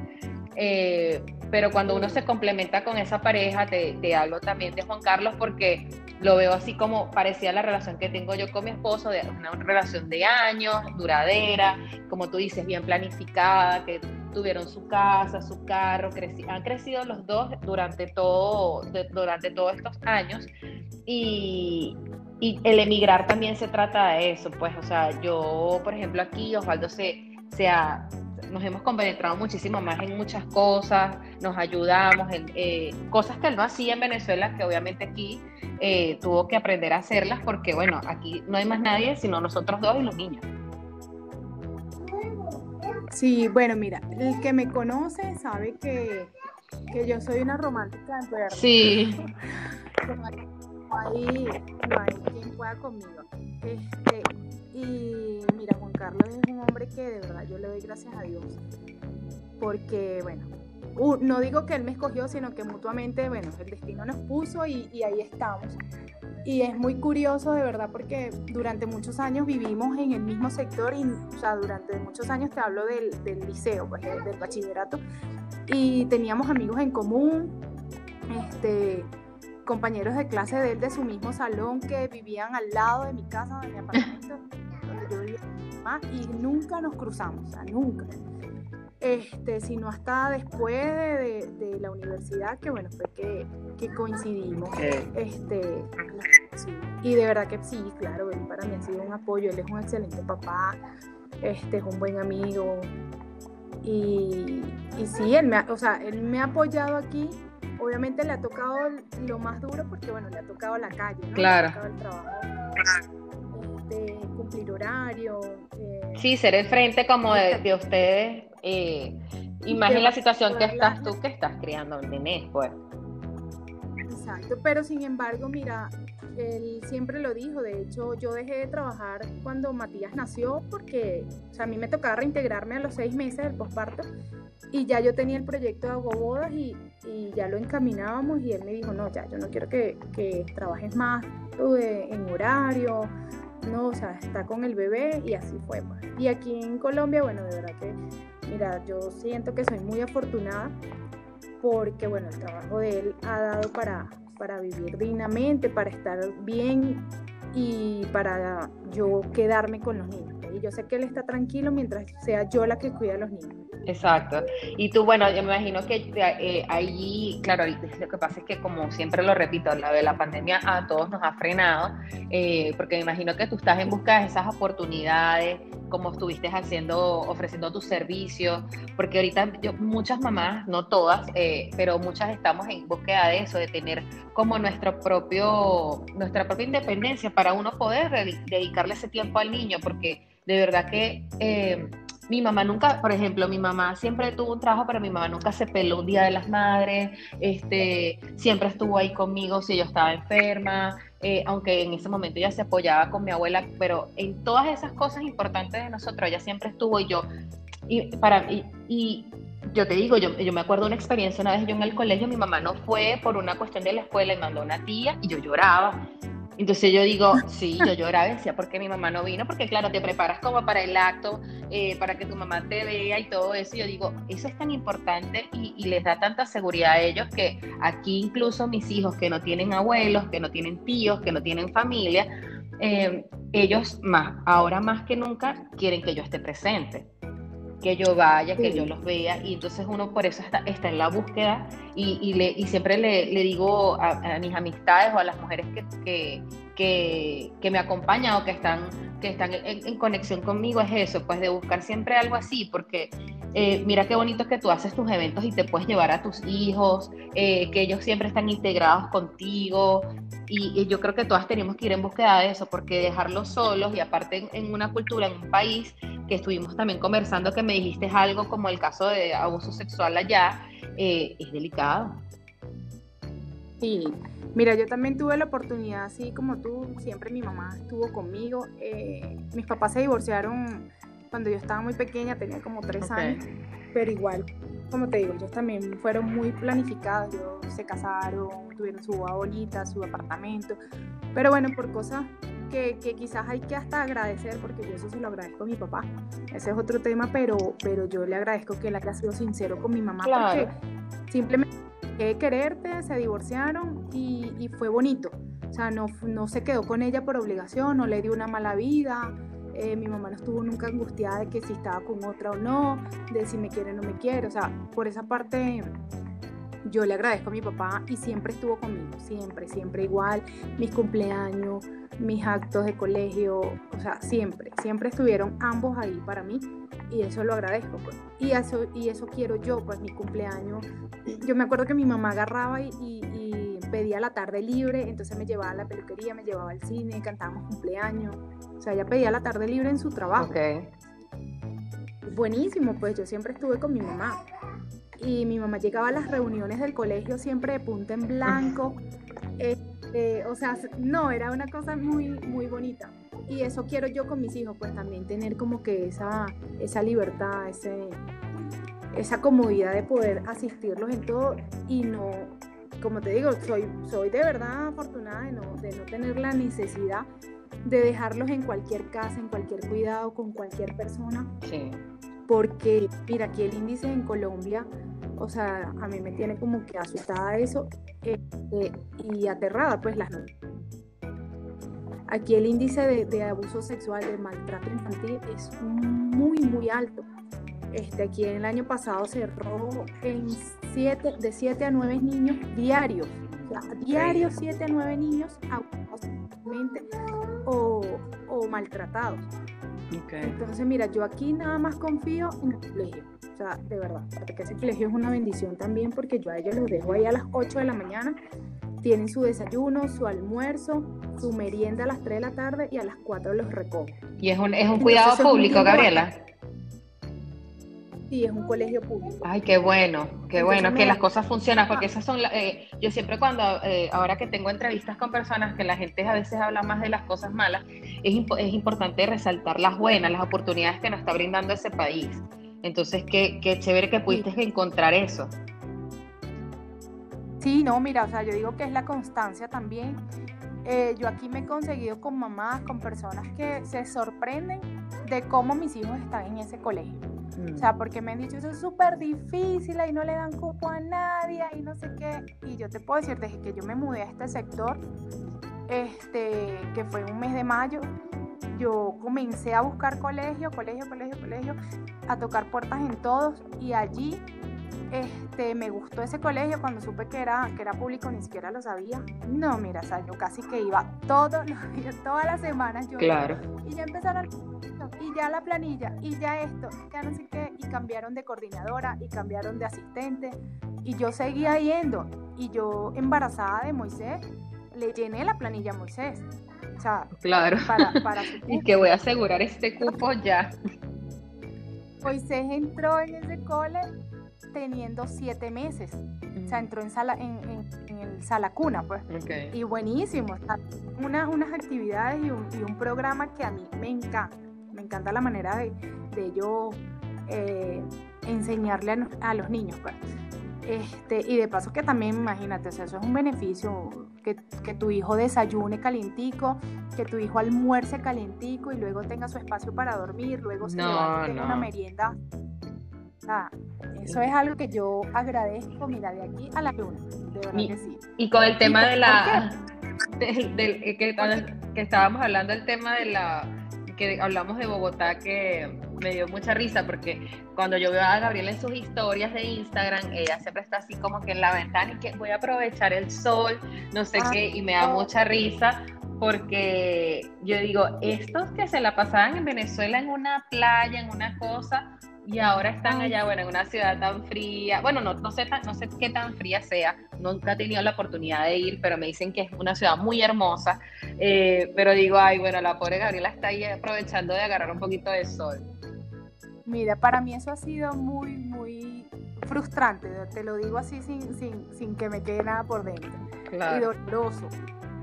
Eh, pero cuando uno se complementa con esa pareja, te, hablo también de Juan Carlos porque lo veo así como parecía la relación que tengo yo con mi esposo, de una relación de años, duradera, como tú dices, bien planificada, que tuvieron su casa, su carro, han crecido los dos durante, todo, durante todos estos años y, el emigrar también se trata de eso, pues, o sea, yo, por ejemplo, aquí Osvaldo se, se ha, nos hemos compenetrado muchísimo más en muchas cosas, nos ayudamos en eh, cosas que él no hacía en Venezuela, que obviamente aquí eh, tuvo que aprender a hacerlas porque, bueno, aquí no hay más nadie sino nosotros dos y los niños. Sí, bueno, mira, el que me conoce sabe que, yo soy una romántica en verdad. Sí. No hay, no hay quien pueda conmigo. Este, y mira, Juan Carlos es un hombre que de verdad yo le doy gracias a Dios. Porque, bueno, no digo que él me escogió, sino que mutuamente, bueno, el destino nos puso y, y ahí estamos. Y es muy curioso de verdad porque durante muchos años vivimos en el mismo sector y o sea, durante muchos años te hablo del, del liceo, pues, del bachillerato, y teníamos amigos en común, este, compañeros de clase de él de su mismo salón que vivían al lado de mi casa, de mi apartamento, yo vivía mamá y nunca nos cruzamos, o sea, nunca. Este, sino hasta después de, la universidad, que bueno, fue que, que coincidimos. Este, y de verdad que sí, claro, él para mí ha sido un apoyo, él es un excelente papá, este, es un buen amigo. Y, y sí, él me, ha, o sea, él me ha apoyado aquí. Obviamente le ha tocado lo más duro porque, bueno, le ha tocado la calle, ¿no? Claro. Le ha tocado el trabajo, cumplir horario. Eh, sí, ser el frente como de, de ustedes. Eh, imagina la situación que estás tú, que estás criando un nené, pues. Exacto, pero sin embargo, mira, él siempre lo dijo, de hecho yo dejé de trabajar cuando Matías nació porque o sea, a mí me tocaba reintegrarme a los seis meses del posparto y ya yo tenía el proyecto de Agobodas y, y ya lo encaminábamos y él me dijo, no, ya, yo no quiero que, que trabajes más en horario, no, o sea, está con el bebé y así fue. Y aquí en Colombia, bueno, de verdad que, mira, yo siento que soy muy afortunada porque, bueno, el trabajo de él ha dado para, para vivir dignamente, para estar bien y para yo quedarme con los niños. Yo sé que él está tranquilo mientras sea yo la que cuida a los niños. Exacto. Y tú, bueno, yo me imagino que eh, allí, claro, lo que pasa es que como siempre lo repito, la de la pandemia a todos nos ha frenado, eh, porque me imagino que tú estás en busca de esas oportunidades, como estuviste haciendo, ofreciendo tus servicios, porque ahorita yo, muchas mamás, no todas, eh, pero muchas estamos en búsqueda de eso, de tener como nuestro propio, nuestra propia independencia para uno poder dedicarle ese tiempo al niño, porque de verdad que mi mamá nunca, por ejemplo, mi mamá siempre tuvo un trabajo, pero mi mamá nunca se peló un día de las madres, este, siempre estuvo ahí conmigo si yo estaba enferma, eh, aunque en ese momento ella se apoyaba con mi abuela, pero en todas esas cosas importantes de nosotros, ella siempre estuvo y yo, y, para, y, y yo te digo, yo, yo me acuerdo una experiencia una vez yo en el colegio, mi mamá no fue por una cuestión de la escuela y mandó una tía y yo lloraba entonces yo digo, sí, yo lloraba decía, ¿por qué mi mamá no vino? Porque claro, te preparas como para el acto, eh, para que tu mamá te vea y todo eso. Yo digo, eso es tan importante y, les da tanta seguridad a ellos que aquí incluso mis hijos que no tienen abuelos, que no tienen tíos, que no tienen familia, eh, ellos más, ahora más que nunca, quieren que yo esté presente que yo vaya, que yo los vea, y entonces uno por eso está, está en la búsqueda y, y, le, y siempre le, le digo a, mis amistades o a las mujeres que, que, que, que me acompañan o que están, que están en, conexión conmigo es eso, pues de buscar siempre algo así, porque eh, mira qué bonito que tú haces tus eventos y te puedes llevar a tus hijos, eh, que ellos siempre están integrados contigo, y, yo creo que todas tenemos que ir en búsqueda de eso, porque dejarlos solos y aparte en, en una cultura, en un país, que estuvimos también conversando, que me dijiste algo como el caso de abuso sexual allá, eh, es delicado. Sí, mira, yo también tuve la oportunidad, así como tú, siempre mi mamá estuvo conmigo. Eh, mis papás se divorciaron cuando yo estaba muy pequeña, tenía como tres años, pero igual, como te digo, ellos también fueron muy planificados, ellos se casaron, tuvieron su bonita, su apartamento, pero bueno, por cosas que, quizás hay que hasta agradecer, porque yo eso se lo agradezco a mi papá. Ese es otro tema, pero, pero yo le agradezco que él haya sido sincero con mi mamá, porque simplemente que quererte, se divorciaron y, fue bonito. O sea, no, no se quedó con ella por obligación, no le dio una mala vida. Eh, mi mamá no estuvo nunca angustiada de que si estaba con otra o no, de si me quiere o no me quiere. O sea, por esa parte yo le agradezco a mi papá y siempre estuvo conmigo, siempre, siempre igual, mis cumpleaños, mis actos de colegio, o sea, siempre, siempre estuvieron ambos ahí para mí y eso lo agradezco. Pues. Y, eso, y eso quiero yo, pues mi cumpleaños. Yo me acuerdo que mi mamá agarraba y, pedía la tarde libre, entonces me llevaba a la peluquería, me llevaba al cine, cantábamos cumpleaños. O sea, ella pedía la tarde libre en su trabajo. Buenísimo, pues yo siempre estuve con mi mamá y mi mamá llegaba a las reuniones del colegio siempre de punta en blanco. Este, o sea, no, era una cosa muy, muy bonita. Y eso quiero yo con mis hijos, pues también tener como que esa, esa libertad, ese, esa comodidad de poder asistirlos en todo y no, como te digo, soy, soy de verdad afortunada de no, de no tener la necesidad de dejarlos en cualquier casa, en cualquier cuidado, con cualquier persona. Sí. Porque, mira, aquí el índice en Colombia o sea, a mí me tiene como que asustada eso este, y aterrada, pues las Aquí el índice de, abuso sexual, de maltrato infantil es muy, muy alto. Este, aquí en el año pasado se cerró en siete, de 7 a 9 niños diarios. diarios 7 a 9 niños o, o maltratados. Entonces, mira, yo aquí nada más confío en el colegio. O sea, de verdad, porque ese colegio es una bendición también porque yo a ellos los dejo ahí a las 8 de la mañana. Tienen su desayuno, su almuerzo, su merienda a las 3 de la tarde y a las 4 los recojo. Y es un, es un cuidado público, Gabriela. Sí, es un colegio público. Ay, qué bueno, qué bueno que las cosas funcionan, porque esas son, eh, yo siempre cuando, eh, ahora que tengo entrevistas con personas que la gente a veces habla más de las cosas malas, es, es importante resaltar las buenas, las oportunidades que nos está brindando ese país. Entonces, qué, qué chévere que pudiste encontrar eso. Sí, no, mira, o sea, yo digo que es la constancia también. Eh, yo aquí me he conseguido con mamás, con personas que se sorprenden de cómo mis hijos están en ese colegio. O sea, porque me han dicho, eso es súper difícil, ahí no le dan cupo a nadie, ahí no sé qué. Y yo te puedo decir, desde que yo me mudé a este sector, este, que fue un mes de mayo, yo comencé a buscar colegio, colegio, colegio, colegio, a tocar puertas en todos y allí este, me gustó ese colegio cuando supe que era, que era público, ni siquiera lo sabía. No, mira, o sea, yo casi que iba todos los días, todas las semanas yo. Claro. Y ya empezaron y ya la planilla, y ya esto, ya no sé qué, y cambiaron de coordinadora, y cambiaron de asistente, y yo seguía yendo, y yo embarazada de Moisés, le llené la planilla a Moisés. O sea, claro. y que voy a asegurar este cupo ya. Moisés entró en ese cole teniendo siete meses. O sea, entró en sala, en, en, el sala cuna, pues. Y buenísimo. Una, unas actividades y un, y un programa que a mí me encanta me encanta la manera de, de yo eh, enseñarle a, los niños. Pues. Este, y de paso que también, imagínate, eso es un beneficio, que, tu hijo desayune calientico, que tu hijo almuerce calientico y luego tenga su espacio para dormir, luego se no, tenga una merienda. Eso es algo que yo agradezco, mira, de aquí a la luna, de verdad que sí. Y con el tema de la... Del, que, que estábamos hablando del tema de la que hablamos de Bogotá que me dio mucha risa porque cuando yo veo a Gabriela en sus historias de Instagram, ella siempre está así como que en la ventana y que voy a aprovechar el sol, no sé qué, y me da mucha risa porque yo digo, estos que se la pasaban en Venezuela en una playa, en una cosa, y ahora están allá, bueno, en una ciudad tan fría. Bueno, no, no, sé, no sé qué tan fría sea, nunca he tenido la oportunidad de ir, pero me dicen que es una ciudad muy hermosa. Eh, pero digo, ay, bueno, la pobre Gabriela está ahí aprovechando de agarrar un poquito de sol. Mira, para mí eso ha sido muy, muy frustrante, te lo digo así sin, sin, sin que me quede nada por dentro. Y doloroso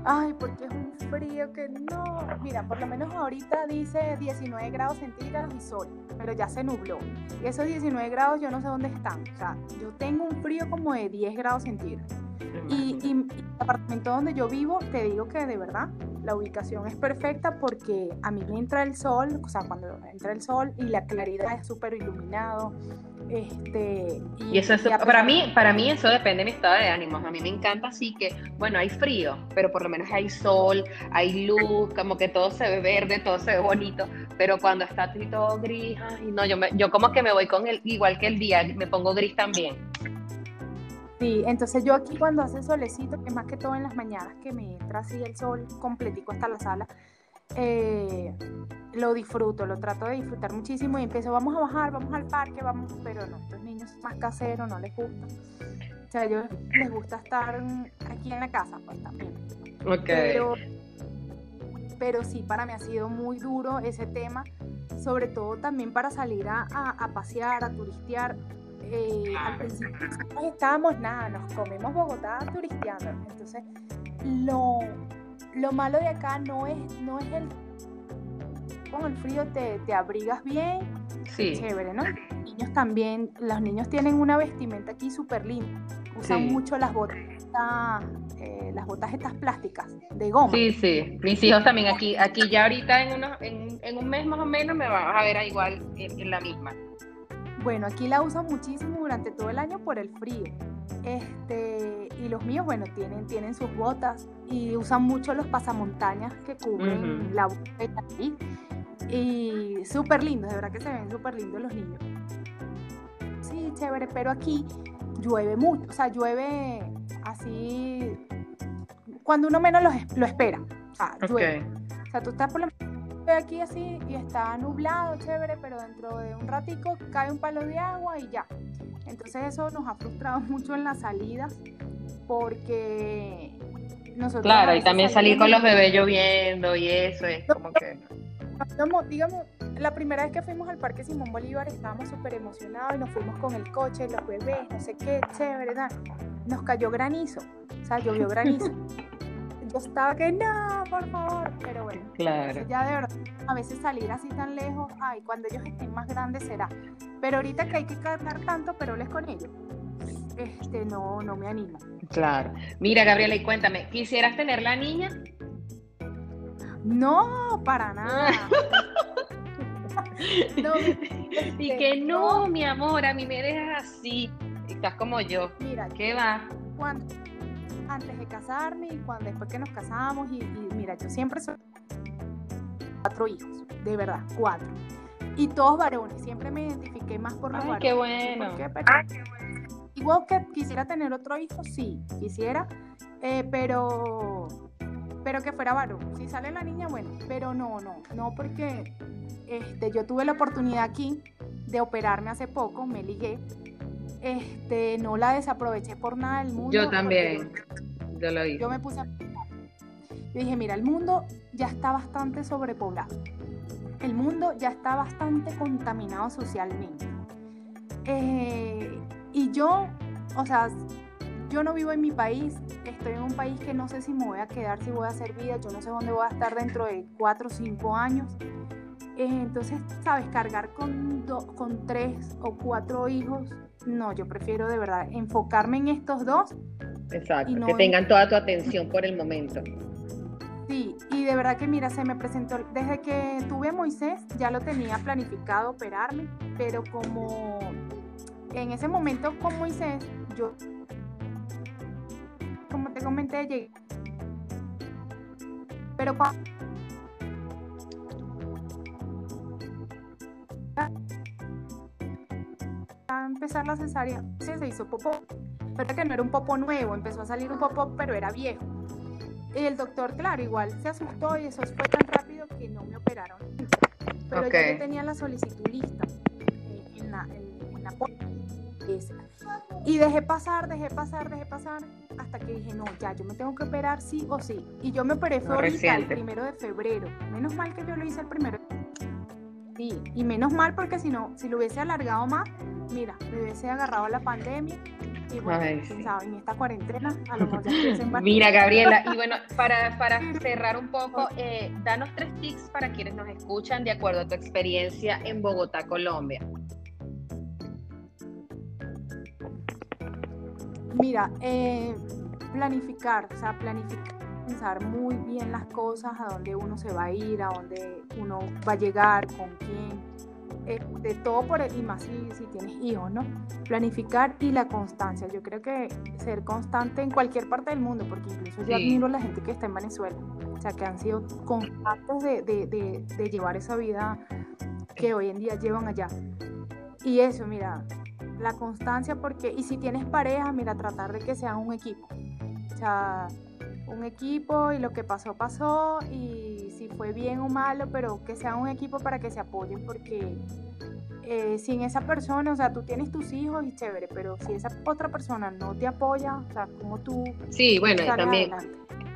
ay, porque es un frío que no. Mira, por lo menos ahorita dice 19 grados centígrados y sol, pero ya se nubló. Y esos 19 grados yo no sé dónde están. O sea, yo tengo un frío como de 10 grados centígrados. Y, y, el apartamento donde yo vivo, te digo que de verdad la ubicación es perfecta porque a mí me entra el sol, o sea, cuando entra el sol y la claridad es súper iluminado. Este, y, eso para mí, para mí eso depende de mi estado de ánimo. A mí me encanta así que, bueno, hay frío, pero por lo menos hay sol, hay luz, como que todo se ve verde, todo se ve bonito. Pero cuando está todo gris, no, yo, me, yo como que me voy con el, igual que el día, me pongo gris también. Sí, entonces yo aquí cuando hace solecito, que más que todo en las mañanas que me entra así el sol completico hasta la sala, eh, lo disfruto, lo trato de disfrutar muchísimo y empiezo, vamos a bajar, vamos al parque, vamos, pero no, estos niños más caseros no les gusta. O sea, a ellos les gusta estar aquí en la casa, pues también. Ok. Pero, pero sí, para mí ha sido muy duro ese tema, sobre todo también para salir a, a pasear, a turistear eh, al principio estábamos nada, nos comemos Bogotá turisteando. Entonces, lo, lo malo de acá no es, no es el con el frío te, te abrigas bien, sí. chévere, ¿no? Los niños también, los niños tienen una vestimenta aquí súper linda, usan mucho las botas, eh, las botas estas plásticas de goma. Sí, sí, mis hijos también aquí, aquí ya ahorita en, unos, en, en un mes más o menos me van a ver igual en la misma. Bueno, aquí la usan muchísimo durante todo el año por el frío. Este, y los míos, bueno, tienen, tienen sus botas y usan mucho los pasamontañas que cubren la boca y Y súper lindos, de verdad que se ven súper lindos los niños. Sí, chévere, pero aquí llueve mucho, o sea, llueve así cuando uno menos lo, espera. O sea, llueve. O sea, tú estás por aquí así y está nublado, chévere, pero dentro de un ratico cae un palo de agua y ya. Entonces eso nos ha frustrado mucho en las salidas porque nosotros... Claro, y también salir con los bebés lloviendo y eso es como que... Digamos, digamos, la primera vez que fuimos al Parque Simón Bolívar estábamos súper emocionados y nos fuimos con el coche, los bebés, no sé qué, chévere, nos cayó granizo, o sea, llovió granizo. yo estaba que no, por favor, pero bueno, claro. ya de verdad, a veces salir así tan lejos, ay, cuando ellos estén más grandes será. Pero ahorita que hay que cargar tanto les con ellos, este, no, no me animo. Claro. Mira, Gabriela, y cuéntame, ¿quisieras tener la niña? No, para nada. no, y que este, no, mi amor, a mí me dejas así. Estás como yo. Mira, ¿qué va? Cuando, antes de casarme y cuando después que nos casamos y, mira, yo siempre soy cuatro hijos, de verdad, cuatro. Y todos varones, siempre me identifiqué más por los Ay, Qué bueno. Igual que quisiera tener otro hijo, sí, quisiera, eh, pero pero que fuera varón. Si sale la niña, bueno, pero no, no, no porque este, yo tuve la oportunidad aquí de operarme hace poco, me ligué este, no la desaproveché por nada del mundo. Yo también, yo lo hice. Yo me puse a pensar. Yo dije, mira, el mundo ya está bastante sobrepoblado. El mundo ya está bastante contaminado socialmente. Eh, y yo, o sea, yo no vivo en mi país, estoy en un país que no sé si me voy a quedar, si voy a hacer vida, yo no sé dónde voy a estar dentro de cuatro o cinco años. Eh, entonces, sabes, cargar con, con tres o cuatro hijos no, yo prefiero de verdad enfocarme en estos dos. Exacto, que tengan toda tu atención por el momento. Sí, y de verdad que mira, se me presentó, desde que tuve a Moisés, ya lo tenía planificado operarme, pero como en ese momento con Moisés, yo, como te comenté, llegué. Pero cuando la cesárea, se hizo popó. Pero que no era un popó nuevo, empezó a salir un popó, pero era viejo. Y el doctor, claro, igual se asustó y eso fue tan rápido que no me operaron. Pero yo tenía la solicitud lista eh, en la, en, la y dejé pasar, dejé pasar, dejé pasar, hasta que dije, no, ya, yo me tengo que operar sí o sí. Y yo me operé fue ahorita, el primero de febrero. Menos mal que yo lo hice el primero. Sí, y menos mal porque si no, si lo hubiese alargado más, mira, me hubiese agarrado a la pandemia y bueno, en esta cuarentena a lo mejor ya Mira, Gabriela, y bueno, para, para cerrar un poco, eh, danos tres tips para quienes nos escuchan de acuerdo a tu experiencia en Bogotá, Colombia. Mira, eh, planificar, o sea, planificar, pensar muy bien las cosas, a dónde uno se va a ir, a dónde uno va a llegar, con quién eh, de todo por el, y más si, si, tienes hijos, ¿no? Planificar y la constancia. Yo creo que ser constante en cualquier parte del mundo, porque incluso yo admiro a la gente que está en Venezuela, o sea, que han sido constantes de, de, de, de llevar esa vida que hoy en día llevan allá. Y eso, mira, la constancia, porque, y si tienes pareja, mira, tratar de que sean un equipo. O sea, un equipo y lo que pasó, pasó y si fue bien o malo, pero que sea un equipo para que se apoyen porque eh, sin esa persona, o sea, tú tienes tus hijos y chévere, pero si esa otra persona no te apoya, o sea, como tú... Sí, bueno, también...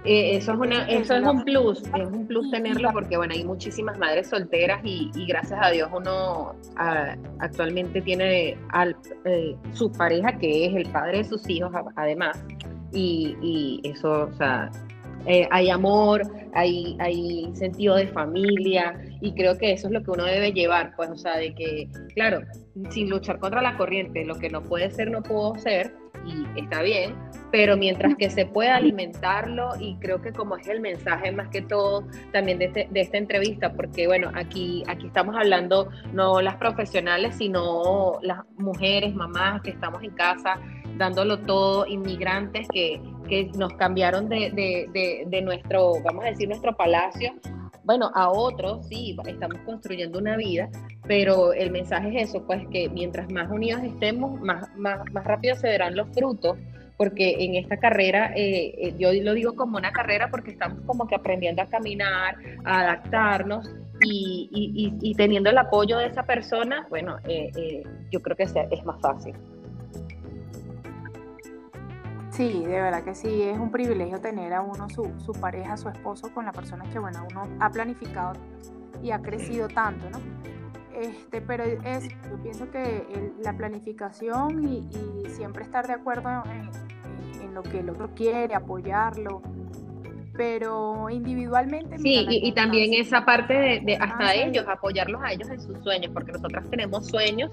Eh, eso es una, eso es un plus, es un plus tenerlo porque bueno, hay muchísimas madres solteras y, gracias a Dios uno ah, actualmente tiene al, eh, su pareja que es el padre de sus hijos además y, eso, o sea, eh, hay amor, hay, hay sentido de familia y creo que eso es lo que uno debe llevar, pues, o sea, de que, claro, sin luchar contra la corriente, lo que no puede ser, no puedo ser y está bien, pero mientras que se pueda alimentarlo y creo que como es el mensaje más que todo también de, este, de esta entrevista, porque bueno, aquí, aquí estamos hablando no las profesionales, sino las mujeres, mamás que estamos en casa dándolo todo, inmigrantes que, que nos cambiaron de, de, de, nuestro, vamos a decir, nuestro palacio bueno, a otros sí, estamos construyendo una vida, pero el mensaje es eso, pues que mientras más unidos estemos, más, más, más rápido se verán los frutos porque en esta carrera, eh, eh, yo lo digo como una carrera porque estamos como que aprendiendo a caminar, a adaptarnos y, teniendo el apoyo de esa persona, bueno, eh, yo creo que es más fácil. Sí, de verdad que sí, es un privilegio tener a uno su, su pareja, su esposo, con la persona que, bueno, uno ha planificado y ha crecido tanto, ¿no? Este, pero es, yo pienso que la planificación y, siempre estar de acuerdo en, lo que el otro quiere, apoyarlo, pero individualmente. Sí, y, también esa parte de, hasta ah, ellos, apoyarlos a ellos en sus sueños, porque nosotras tenemos sueños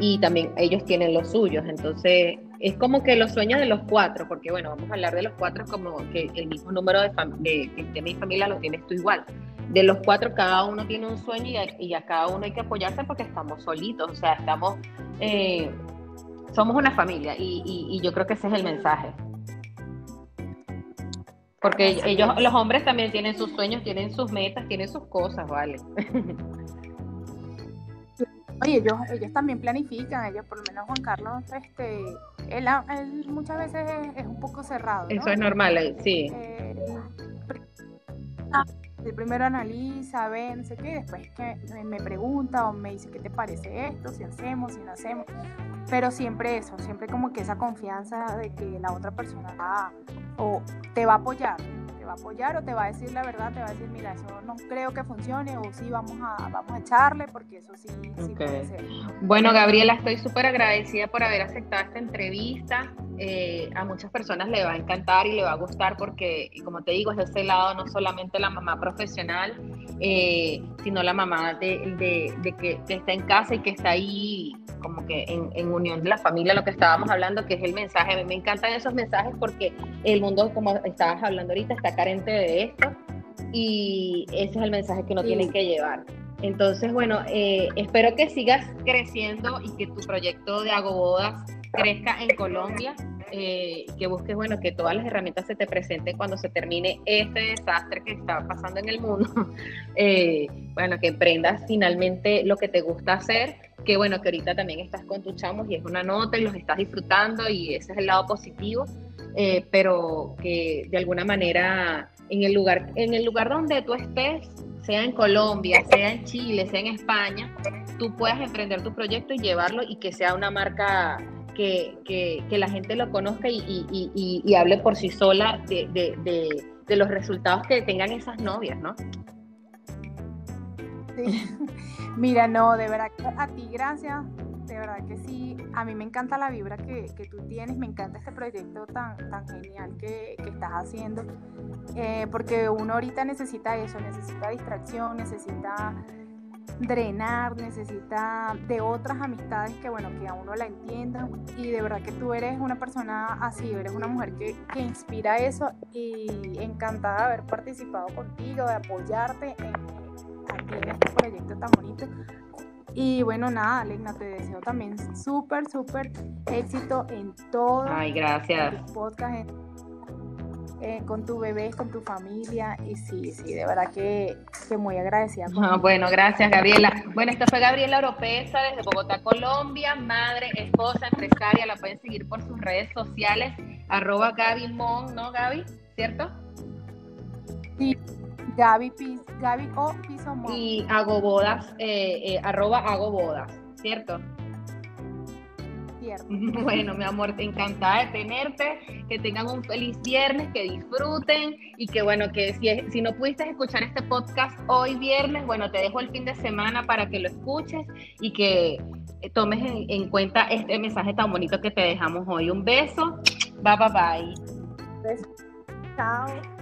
y también ellos tienen los suyos, entonces es como que los sueños de los cuatro, porque bueno, vamos a hablar de los cuatro como que el mismo número de, de, mi familia lo tienes tú igual. De los cuatro, cada uno tiene un sueño y a, cada uno hay que apoyarse porque estamos solitos, o sea, estamos eh, somos una familia y, yo creo que ese es el mensaje. Porque ellos, los hombres también tienen sus sueños, tienen sus metas, tienen sus cosas, ¿vale? Oye, ellos, ellos también planifican, ellos, por lo menos Juan Carlos, este, él, muchas veces es, un poco cerrado. Eso es normal, sí. Eh, el primero analiza, ve, no sé qué, después que me pregunta o me dice qué te parece esto, si hacemos, si no hacemos. Pero siempre eso, siempre como que esa confianza de que la otra persona va, o te va a apoyar, va a apoyar o te va a decir la verdad, te va a decir, mira, eso no creo que funcione o sí vamos a, vamos a echarle porque eso sí, sí puede ser. Bueno, Gabriela, estoy súper agradecida por haber aceptado esta entrevista. Eh, a muchas personas le va a encantar y le va a gustar porque, como te digo, es de ese lado no solamente la mamá profesional, eh, sino la mamá de, que, está en casa y que está ahí como que en, unión de la familia, lo que estábamos hablando, que es el mensaje. A mí me encantan esos mensajes porque el mundo, como estabas hablando ahorita, está carente de esto y ese es el mensaje que uno tiene que llevar. Entonces, bueno, eh, espero que sigas creciendo y que tu proyecto de Agobodas crezca en Colombia, eh, que busques, bueno, que todas las herramientas se te presenten cuando se termine este desastre que está pasando en el mundo, eh, bueno, que emprendas finalmente lo que te gusta hacer, que bueno, que ahorita también estás con tus chamos y es una nota y los estás disfrutando y ese es el lado positivo, eh, pero que de alguna manera en el lugar, en el lugar donde tú estés, sea en Colombia, sea en Chile, sea en España, tú puedas emprender tu proyecto y llevarlo y que sea una marca que, la gente lo conozca y, hable por sí sola de, los resultados que tengan esas novias, ¿no? Sí. Mira, no, de verdad, a ti gracias, de verdad que sí, a mí me encanta la vibra que, tú tienes, me encanta este proyecto tan, tan genial que, estás haciendo, eh, porque uno ahorita necesita eso, necesita distracción, necesita drenar, necesita de otras amistades que, bueno, que a uno la entiendan. Y de verdad que tú eres una persona así, eres una mujer que, que inspira eso y encantada de haber participado contigo, de apoyarte en, en este proyecto tan bonito. Y bueno, nada, Legna, te deseo también súper, súper éxito en todo. Ay, gracias. podcast, eh, con tu bebé, con tu familia. Y sí, sí, de verdad que, que muy agradecida. Ah, bueno, gracias, Gabriela. Bueno, esta fue Gabriela Oropesa desde Bogotá, Colombia, madre, esposa, empresaria. La pueden seguir por sus redes sociales, arroba Gaby Mon, ¿no, Gaby? ¿Cierto? Sí. Gaby, Gaby o Piso. Y hago bodas, eh, eh, arroba hago bodas, ¿cierto? Bueno, mi amor, te encantada de tenerte, que tengan un feliz viernes, que disfruten y que bueno, que si, si no pudiste escuchar este podcast hoy viernes, bueno, te dejo el fin de semana para que lo escuches y que tomes en, en cuenta este mensaje tan bonito que te dejamos hoy. Un beso, bye bye bye. Chao.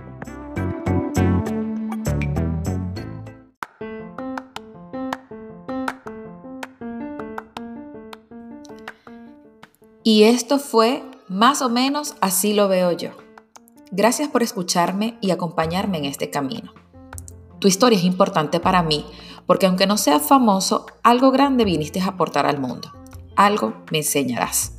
Y esto fue más o menos así lo veo yo. Gracias por escucharme y acompañarme en este camino. Tu historia es importante para mí porque aunque no seas famoso, algo grande viniste a aportar al mundo. Algo me enseñarás.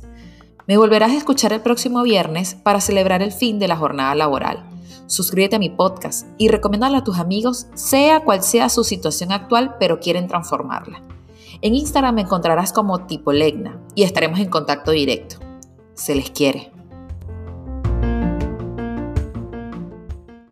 Me volverás a escuchar el próximo viernes para celebrar el fin de la jornada laboral. Suscríbete a mi podcast y recomiéndalo a tus amigos, sea cual sea su situación actual, pero quieren transformarla. En Instagram me encontrarás como Tipo Legna y estaremos en contacto directo. Se les quiere.